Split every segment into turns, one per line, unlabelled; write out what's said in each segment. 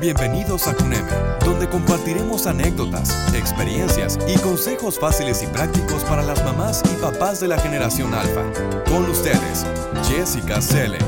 Bienvenidos a CUNEME, donde compartiremos anécdotas, experiencias y consejos fáciles y prácticos para las mamás y papás de la generación alfa. Con ustedes, Jessica Selle.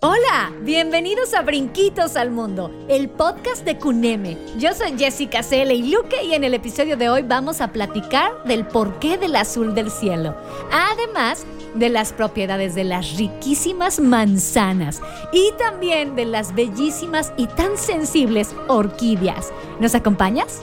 Hola, bienvenidos a Brinquitos al Mundo, el podcast de CUNEME. Yo soy Jessica Selle y Luque y en el episodio de hoy vamos a platicar del porqué del azul del cielo. Además, de las propiedades de las riquísimas manzanas y también de las bellísimas y tan sensibles orquídeas. ¿Nos acompañas?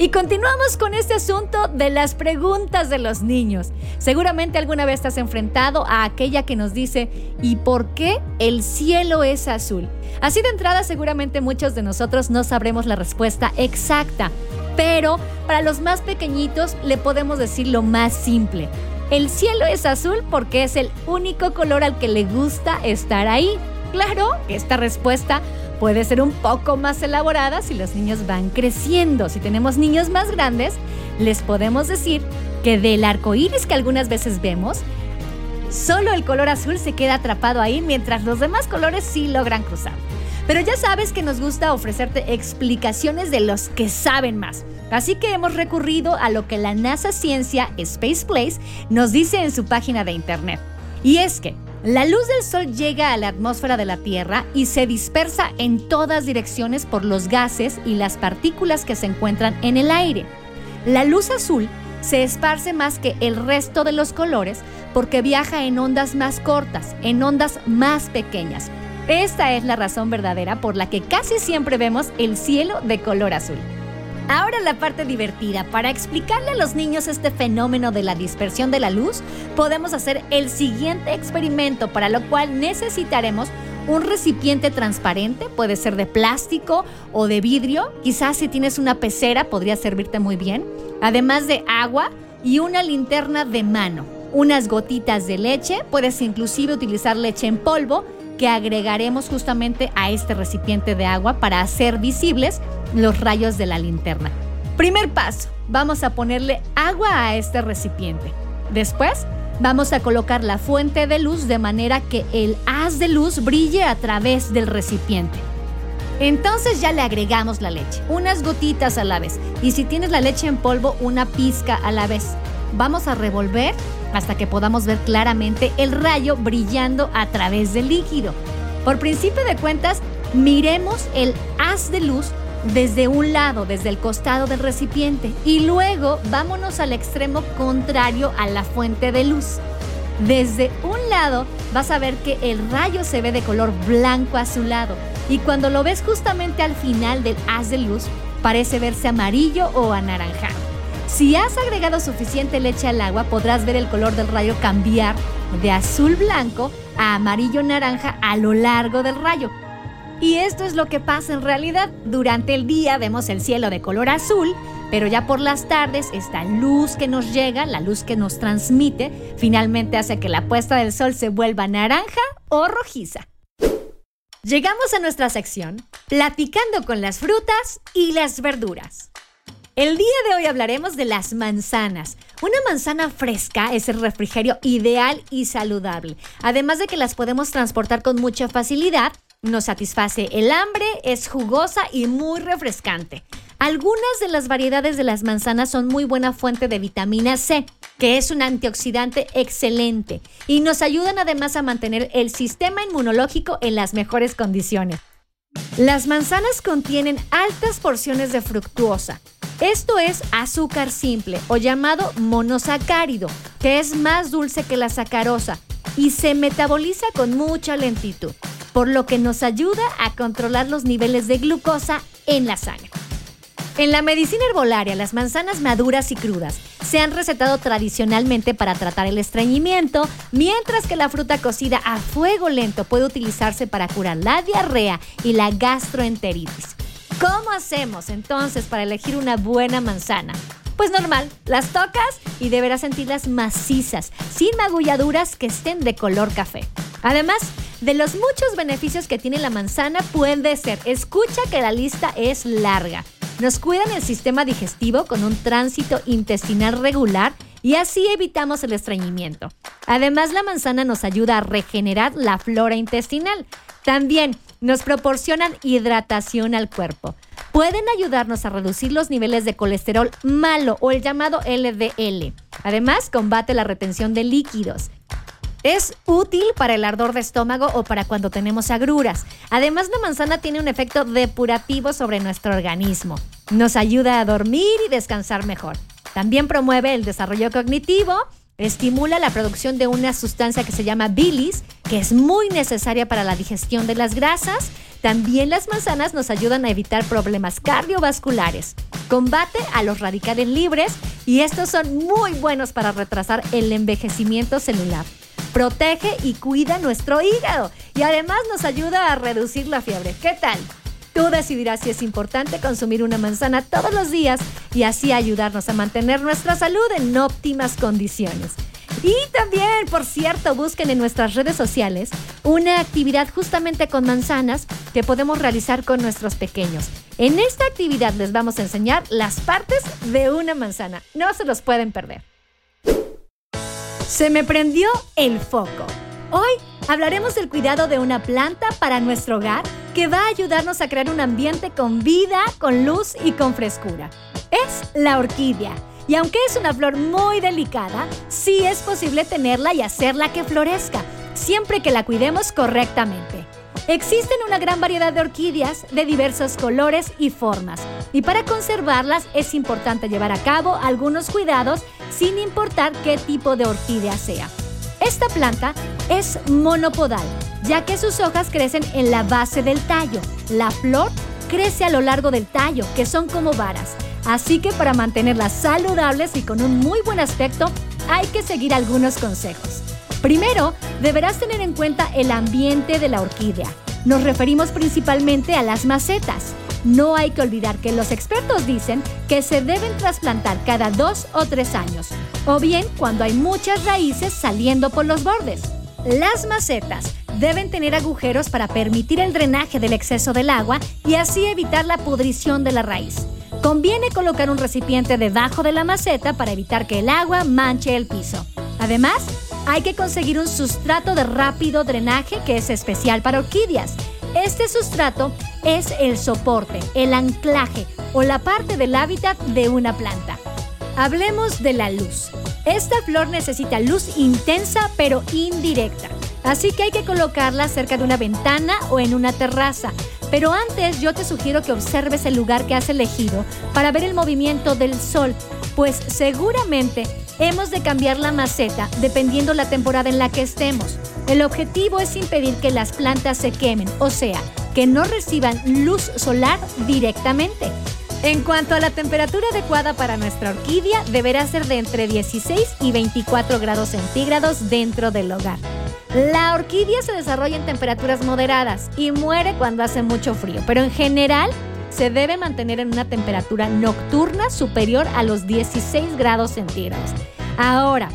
Y continuamos con este asunto de las preguntas de los niños. Seguramente alguna vez estás enfrentado a aquella que nos dice, ¿y por qué el cielo es azul? Así de entrada seguramente muchos de nosotros no sabremos la respuesta exacta, pero para los más pequeñitos le podemos decir lo más simple. El cielo es azul porque es el único color al que le gusta estar ahí. Claro, esta respuesta puede ser un poco más elaborada si los niños van creciendo. Si tenemos niños más grandes, les podemos decir que del arco iris que algunas veces vemos, solo el color azul se queda atrapado ahí mientras los demás colores sí logran cruzar. Pero ya sabes que nos gusta ofrecerte explicaciones de los que saben más. Así que hemos recurrido a lo que la NASA Ciencia Space Place nos dice en su página de internet. Y es que la luz del Sol llega a la atmósfera de la Tierra y se dispersa en todas direcciones por los gases y las partículas que se encuentran en el aire. La luz azul se esparce más que el resto de los colores porque viaja en ondas más cortas, en ondas más pequeñas, esta es la razón verdadera por la que casi siempre vemos el cielo de color azul. Ahora la parte divertida. Para explicarle a los niños este fenómeno de la dispersión de la luz, podemos hacer el siguiente experimento, para lo cual necesitaremos un recipiente transparente, puede ser de plástico o de vidrio. Quizás si tienes una pecera podría servirte muy bien. Además de agua y una linterna de mano. Unas gotitas de leche, puedes inclusive utilizar leche en polvo que agregaremos justamente a este recipiente de agua para hacer visibles los rayos de la linterna. Primer paso, vamos a ponerle agua a este recipiente. Después, vamos a colocar la fuente de luz de manera que el haz de luz brille a través del recipiente. Entonces ya le agregamos la leche, unas gotitas a la vez, y si tienes la leche en polvo, una pizca a la vez. Vamos a revolver hasta que podamos ver claramente el rayo brillando a través del líquido. Por principio de cuentas, miremos el haz de luz desde un lado, desde el costado del recipiente, y luego vámonos al extremo contrario a la fuente de luz. Desde un lado vas a ver que el rayo se ve de color blanco azulado y cuando lo ves justamente al final del haz de luz parece verse amarillo o anaranjado. Si has agregado suficiente leche al agua, podrás ver el color del rayo cambiar de azul blanco a amarillo naranja a lo largo del rayo. Y esto es lo que pasa en realidad. Durante el día vemos el cielo de color azul, pero ya por las tardes esta luz que nos llega, la luz que nos transmite, finalmente hace que la puesta del sol se vuelva naranja o rojiza. Llegamos a nuestra sección, platicando con las frutas y las verduras. El día de hoy hablaremos de las manzanas. Una manzana fresca es el refrigerio ideal y saludable. Además de que las podemos transportar con mucha facilidad, nos satisface el hambre, es jugosa y muy refrescante. Algunas de las variedades de las manzanas son muy buena fuente de vitamina C, que es un antioxidante excelente, y nos ayudan además a mantener el sistema inmunológico en las mejores condiciones. Las manzanas contienen altas porciones de fructuosa, esto es azúcar simple o llamado monosacárido, que es más dulce que la sacarosa y se metaboliza con mucha lentitud, por lo que nos ayuda a controlar los niveles de glucosa en la sangre. En la medicina herbolaria, las manzanas maduras y crudas se han recetado tradicionalmente para tratar el estreñimiento, mientras que la fruta cocida a fuego lento puede utilizarse para curar la diarrea y la gastroenteritis. ¿Cómo hacemos entonces para elegir una buena manzana? Pues normal, las tocas y deberás sentirlas macizas, sin magulladuras que estén de color café. Además, de los muchos beneficios que tiene la manzana puede ser, escucha que la lista es larga. Nos cuidan el sistema digestivo con un tránsito intestinal regular y así evitamos el estreñimiento. Además, la manzana nos ayuda a regenerar la flora intestinal. También nos proporcionan hidratación al cuerpo. Pueden ayudarnos a reducir los niveles de colesterol malo o el llamado LDL. Además, combate la retención de líquidos. Es útil para el ardor de estómago o para cuando tenemos agruras. Además, la manzana tiene un efecto depurativo sobre nuestro organismo. Nos ayuda a dormir y descansar mejor. También promueve el desarrollo cognitivo, estimula la producción de una sustancia que se llama bilis, que es muy necesaria para la digestión de las grasas. También las manzanas nos ayudan a evitar problemas cardiovasculares. Combate a los radicales libres y estos son muy buenos para retrasar el envejecimiento celular protege y cuida nuestro hígado y además nos ayuda a reducir la fiebre. ¿Qué tal? Tú decidirás si es importante consumir una manzana todos los días y así ayudarnos a mantener nuestra salud en óptimas condiciones. Y también, por cierto, busquen en nuestras redes sociales una actividad justamente con manzanas que podemos realizar con nuestros pequeños. En esta actividad les vamos a enseñar las partes de una manzana. No se los pueden perder. Se me prendió el foco. Hoy hablaremos del cuidado de una planta para nuestro hogar que va a ayudarnos a crear un ambiente con vida, con luz y con frescura. Es la orquídea. Y aunque es una flor muy delicada, sí es posible tenerla y hacerla que florezca, siempre que la cuidemos correctamente. Existen una gran variedad de orquídeas de diversos colores y formas, y para conservarlas es importante llevar a cabo algunos cuidados sin importar qué tipo de orquídea sea. Esta planta es monopodal, ya que sus hojas crecen en la base del tallo. La flor crece a lo largo del tallo, que son como varas. Así que para mantenerlas saludables y con un muy buen aspecto, hay que seguir algunos consejos. Primero, deberás tener en cuenta el ambiente de la orquídea. Nos referimos principalmente a las macetas. No hay que olvidar que los expertos dicen que se deben trasplantar cada dos o tres años, o bien cuando hay muchas raíces saliendo por los bordes. Las macetas deben tener agujeros para permitir el drenaje del exceso del agua y así evitar la pudrición de la raíz. Conviene colocar un recipiente debajo de la maceta para evitar que el agua manche el piso. Además, hay que conseguir un sustrato de rápido drenaje que es especial para orquídeas. Este sustrato es el soporte, el anclaje o la parte del hábitat de una planta. Hablemos de la luz. Esta flor necesita luz intensa pero indirecta, así que hay que colocarla cerca de una ventana o en una terraza. Pero antes yo te sugiero que observes el lugar que has elegido para ver el movimiento del sol, pues seguramente hemos de cambiar la maceta dependiendo la temporada en la que estemos. El objetivo es impedir que las plantas se quemen, o sea, que no reciban luz solar directamente. En cuanto a la temperatura adecuada para nuestra orquídea, deberá ser de entre 16 y 24 grados centígrados dentro del hogar. La orquídea se desarrolla en temperaturas moderadas y muere cuando hace mucho frío, pero en general se debe mantener en una temperatura nocturna superior a los 16 grados centígrados. Ahora,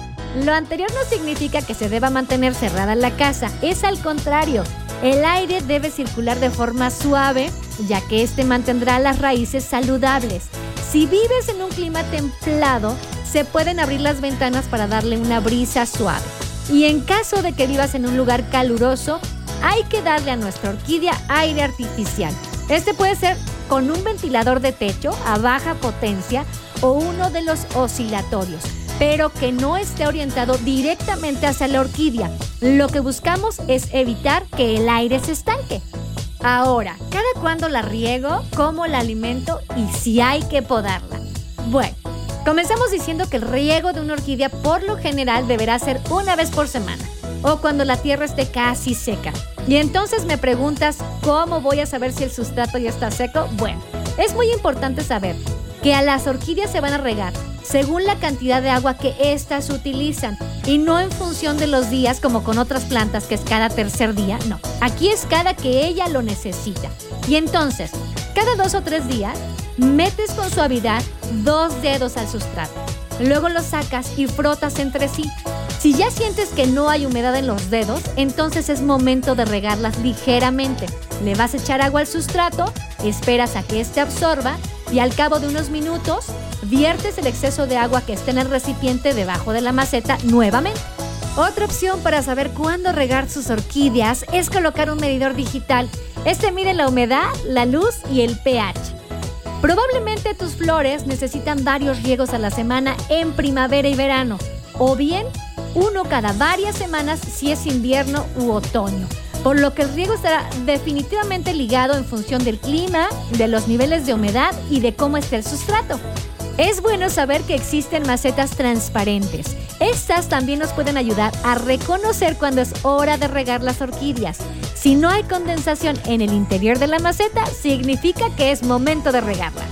lo anterior no significa que se deba mantener cerrada la casa, es al contrario. El aire debe circular de forma suave, ya que este mantendrá las raíces saludables. Si vives en un clima templado, se pueden abrir las ventanas para darle una brisa suave. Y en caso de que vivas en un lugar caluroso, hay que darle a nuestra orquídea aire artificial. Este puede ser con un ventilador de techo a baja potencia o uno de los oscilatorios, pero que no esté orientado directamente hacia la orquídea. Lo que buscamos es evitar que el aire se estanque. Ahora, ¿cada cuándo la riego? ¿Cómo la alimento? Y si hay que podarla. Bueno, comenzamos diciendo que el riego de una orquídea por lo general deberá ser una vez por semana o cuando la tierra esté casi seca. Y entonces me preguntas, ¿cómo voy a saber si el sustrato ya está seco? Bueno, es muy importante saber que a las orquídeas se van a regar según la cantidad de agua que éstas utilizan y no en función de los días como con otras plantas que es cada tercer día, no. Aquí es cada que ella lo necesita. Y entonces, cada dos o tres días, metes con suavidad dos dedos al sustrato. Luego lo sacas y frotas entre sí si ya sientes que no hay humedad en los dedos, entonces es momento de regarlas ligeramente. Le vas a echar agua al sustrato, esperas a que éste absorba y al cabo de unos minutos viertes el exceso de agua que está en el recipiente debajo de la maceta nuevamente. Otra opción para saber cuándo regar sus orquídeas es colocar un medidor digital. Este mide la humedad, la luz y el pH. Probablemente tus flores necesitan varios riegos a la semana en primavera y verano, o bien uno cada varias semanas si es invierno u otoño por lo que el riego estará definitivamente ligado en función del clima, de los niveles de humedad y de cómo esté el sustrato. Es bueno saber que existen macetas transparentes. Estas también nos pueden ayudar a reconocer cuando es hora de regar las orquídeas. Si no hay condensación en el interior de la maceta, significa que es momento de regarlas.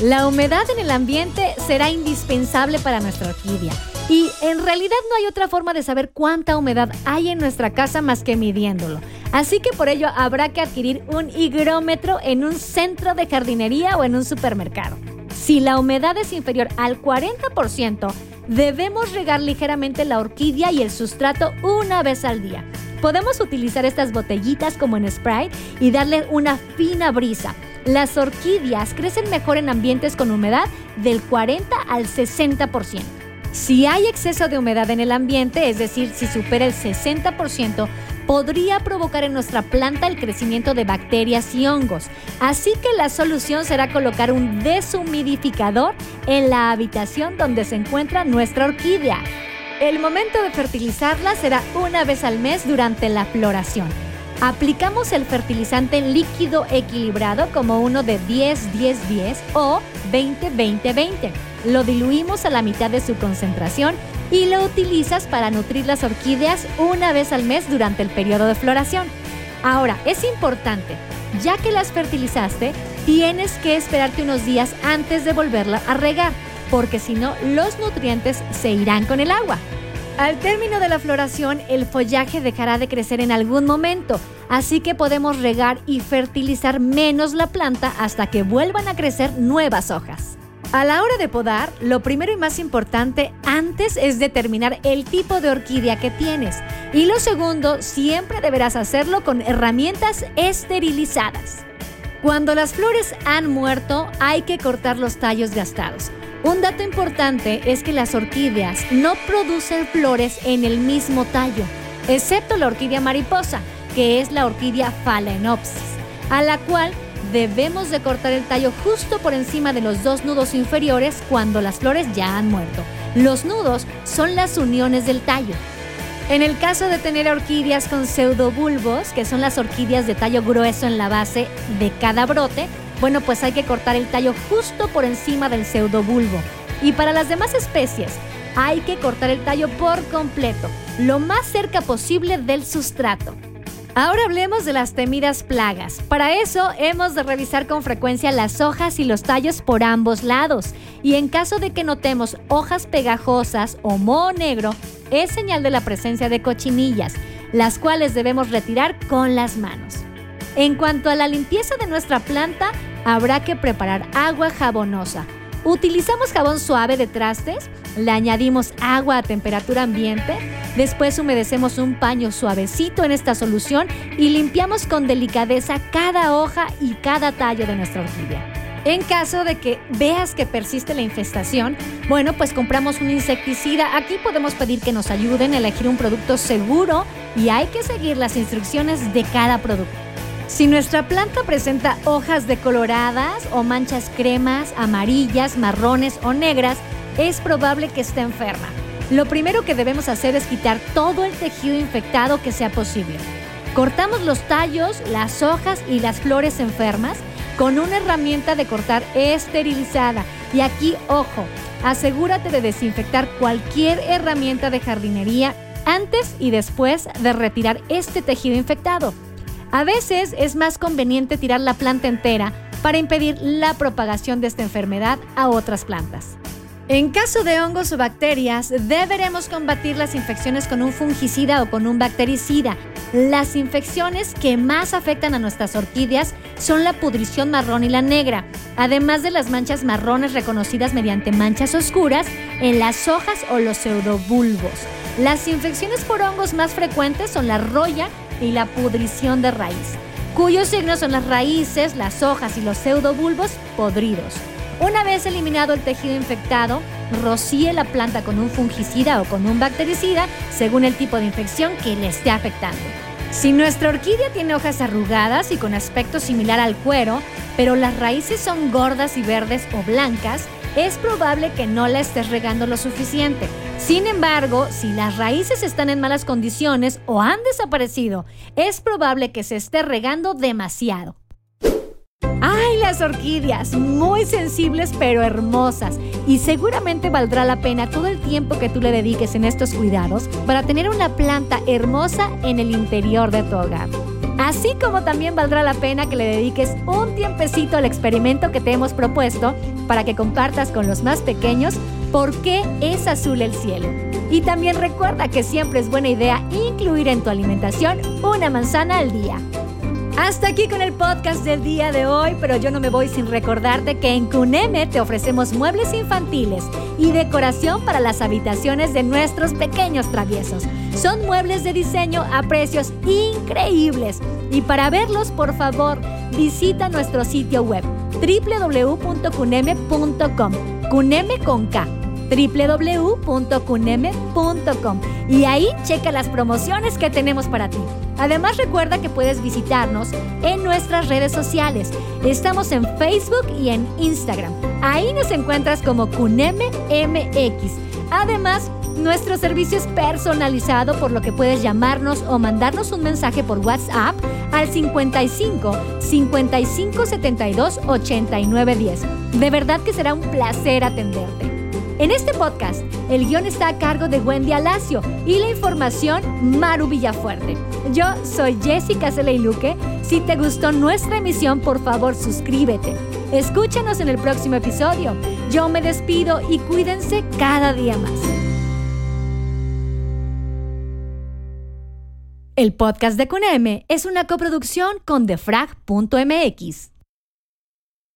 La humedad en el ambiente será indispensable para nuestra orquídea y en realidad no hay otra forma de saber cuánta humedad hay en nuestra casa más que midiéndolo. Así que por ello habrá que adquirir un higrómetro en un centro de jardinería o en un supermercado. Si la humedad es inferior al 40%, debemos regar ligeramente la orquídea y el sustrato una vez al día. Podemos utilizar estas botellitas como en Sprite y darle una fina brisa. Las orquídeas crecen mejor en ambientes con humedad del 40 al 60%. Si hay exceso de humedad en el ambiente, es decir, si supera el 60%, podría provocar en nuestra planta el crecimiento de bacterias y hongos. Así que la solución será colocar un deshumidificador en la habitación donde se encuentra nuestra orquídea. El momento de fertilizarla será una vez al mes durante la floración. Aplicamos el fertilizante líquido equilibrado como uno de 10-10-10 o 20-20-20 lo diluimos a la mitad de su concentración y lo utilizas para nutrir las orquídeas una vez al mes durante el periodo de floración. Ahora, es importante, ya que las fertilizaste, tienes que esperarte unos días antes de volverla a regar, porque si no, los nutrientes se irán con el agua. Al término de la floración, el follaje dejará de crecer en algún momento, así que podemos regar y fertilizar menos la planta hasta que vuelvan a crecer nuevas hojas. A la hora de podar, lo primero y más importante antes es determinar el tipo de orquídea que tienes. Y lo segundo, siempre deberás hacerlo con herramientas esterilizadas. Cuando las flores han muerto, hay que cortar los tallos gastados. Un dato importante es que las orquídeas no producen flores en el mismo tallo, excepto la orquídea mariposa, que es la orquídea Phalaenopsis, a la cual debemos de cortar el tallo justo por encima de los dos nudos inferiores cuando las flores ya han muerto. Los nudos son las uniones del tallo. En el caso de tener orquídeas con pseudobulbos, que son las orquídeas de tallo grueso en la base de cada brote, bueno, pues hay que cortar el tallo justo por encima del pseudobulbo. Y para las demás especies, hay que cortar el tallo por completo, lo más cerca posible del sustrato. Ahora hablemos de las temidas plagas. Para eso hemos de revisar con frecuencia las hojas y los tallos por ambos lados. Y en caso de que notemos hojas pegajosas o moho negro, es señal de la presencia de cochinillas, las cuales debemos retirar con las manos. En cuanto a la limpieza de nuestra planta, habrá que preparar agua jabonosa. Utilizamos jabón suave de trastes, le añadimos agua a temperatura ambiente, Después humedecemos un paño suavecito en esta solución y limpiamos con delicadeza cada hoja y cada tallo de nuestra orquídea. En caso de que veas que persiste la infestación, bueno, pues compramos un insecticida. Aquí podemos pedir que nos ayuden a elegir un producto seguro y hay que seguir las instrucciones de cada producto. Si nuestra planta presenta hojas decoloradas o manchas cremas, amarillas, marrones o negras, es probable que esté enferma. Lo primero que debemos hacer es quitar todo el tejido infectado que sea posible. Cortamos los tallos, las hojas y las flores enfermas con una herramienta de cortar esterilizada. Y aquí, ojo, asegúrate de desinfectar cualquier herramienta de jardinería antes y después de retirar este tejido infectado. A veces es más conveniente tirar la planta entera para impedir la propagación de esta enfermedad a otras plantas. En caso de hongos o bacterias, deberemos combatir las infecciones con un fungicida o con un bactericida. Las infecciones que más afectan a nuestras orquídeas son la pudrición marrón y la negra, además de las manchas marrones reconocidas mediante manchas oscuras en las hojas o los pseudobulbos. Las infecciones por hongos más frecuentes son la roya y la pudrición de raíz, cuyos signos son las raíces, las hojas y los pseudobulbos podridos. Una vez eliminado el tejido infectado, rocíe la planta con un fungicida o con un bactericida según el tipo de infección que le esté afectando. Si nuestra orquídea tiene hojas arrugadas y con aspecto similar al cuero, pero las raíces son gordas y verdes o blancas, es probable que no la estés regando lo suficiente. Sin embargo, si las raíces están en malas condiciones o han desaparecido, es probable que se esté regando demasiado. ¡Ay, las orquídeas! Muy sensibles pero hermosas. Y seguramente valdrá la pena todo el tiempo que tú le dediques en estos cuidados para tener una planta hermosa en el interior de tu hogar. Así como también valdrá la pena que le dediques un tiempecito al experimento que te hemos propuesto para que compartas con los más pequeños por qué es azul el cielo. Y también recuerda que siempre es buena idea incluir en tu alimentación una manzana al día. Hasta aquí con el podcast del día de hoy, pero yo no me voy sin recordarte que en Cuneme te ofrecemos muebles infantiles y decoración para las habitaciones de nuestros pequeños traviesos. Son muebles de diseño a precios increíbles. Y para verlos, por favor, visita nuestro sitio web www.cuneme.com. Cuneme con K www.cuneme.com y ahí checa las promociones que tenemos para ti. Además recuerda que puedes visitarnos en nuestras redes sociales. Estamos en Facebook y en Instagram. Ahí nos encuentras como CUNEME MX. Además, nuestro servicio es personalizado por lo que puedes llamarnos o mandarnos un mensaje por WhatsApp al 55 55 72 89 10. De verdad que será un placer atenderte. En este podcast, el guion está a cargo de Wendy Alacio y la información Maru Villafuerte. Yo soy Jessica Luque. Si te gustó nuestra emisión, por favor suscríbete. Escúchanos en el próximo episodio. Yo me despido y cuídense cada día más. El podcast de CUNEM es una coproducción con defrag.mx.